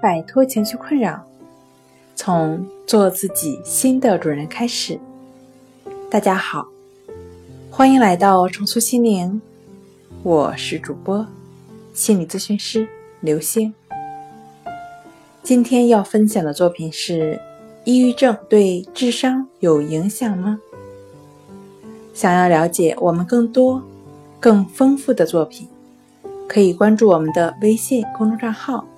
摆脱情绪困扰，从做自己新的主人开始。大家好，欢迎来到重塑心灵，我是主播心理咨询师刘星。今天要分享的作品是：抑郁症对智商有影响吗？想要了解我们更多、更丰富的作品。可以关注我们的微信公众账号“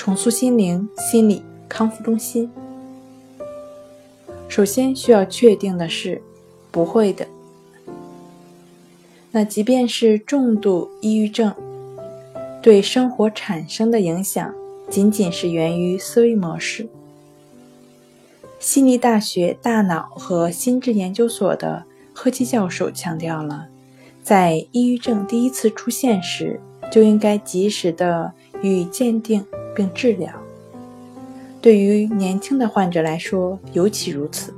重塑心灵心理康复中心”。首先需要确定的是，不会的。那即便是重度抑郁症，对生活产生的影响，仅仅是源于思维模式。悉尼大学大脑和心智研究所的赫基教授强调了，在抑郁症第一次出现时。就应该及时的予以鉴定并治疗。对于年轻的患者来说，尤其如此。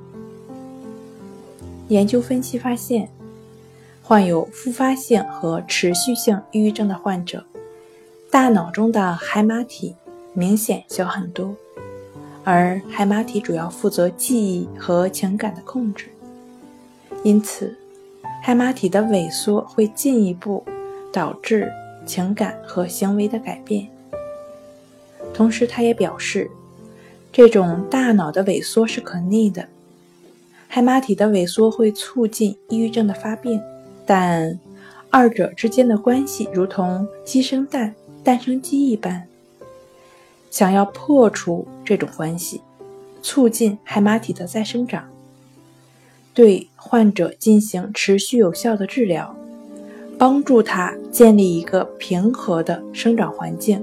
研究分析发现，患有复发性和持续性抑郁症的患者，大脑中的海马体明显小很多，而海马体主要负责记忆和情感的控制，因此，海马体的萎缩会进一步导致。情感和行为的改变。同时，他也表示，这种大脑的萎缩是可逆的。海马体的萎缩会促进抑郁症的发病，但二者之间的关系如同鸡生蛋、蛋生鸡一般。想要破除这种关系，促进海马体的再生长，对患者进行持续有效的治疗。帮助他建立一个平和的生长环境，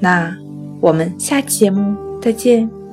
那我们下期节目再见。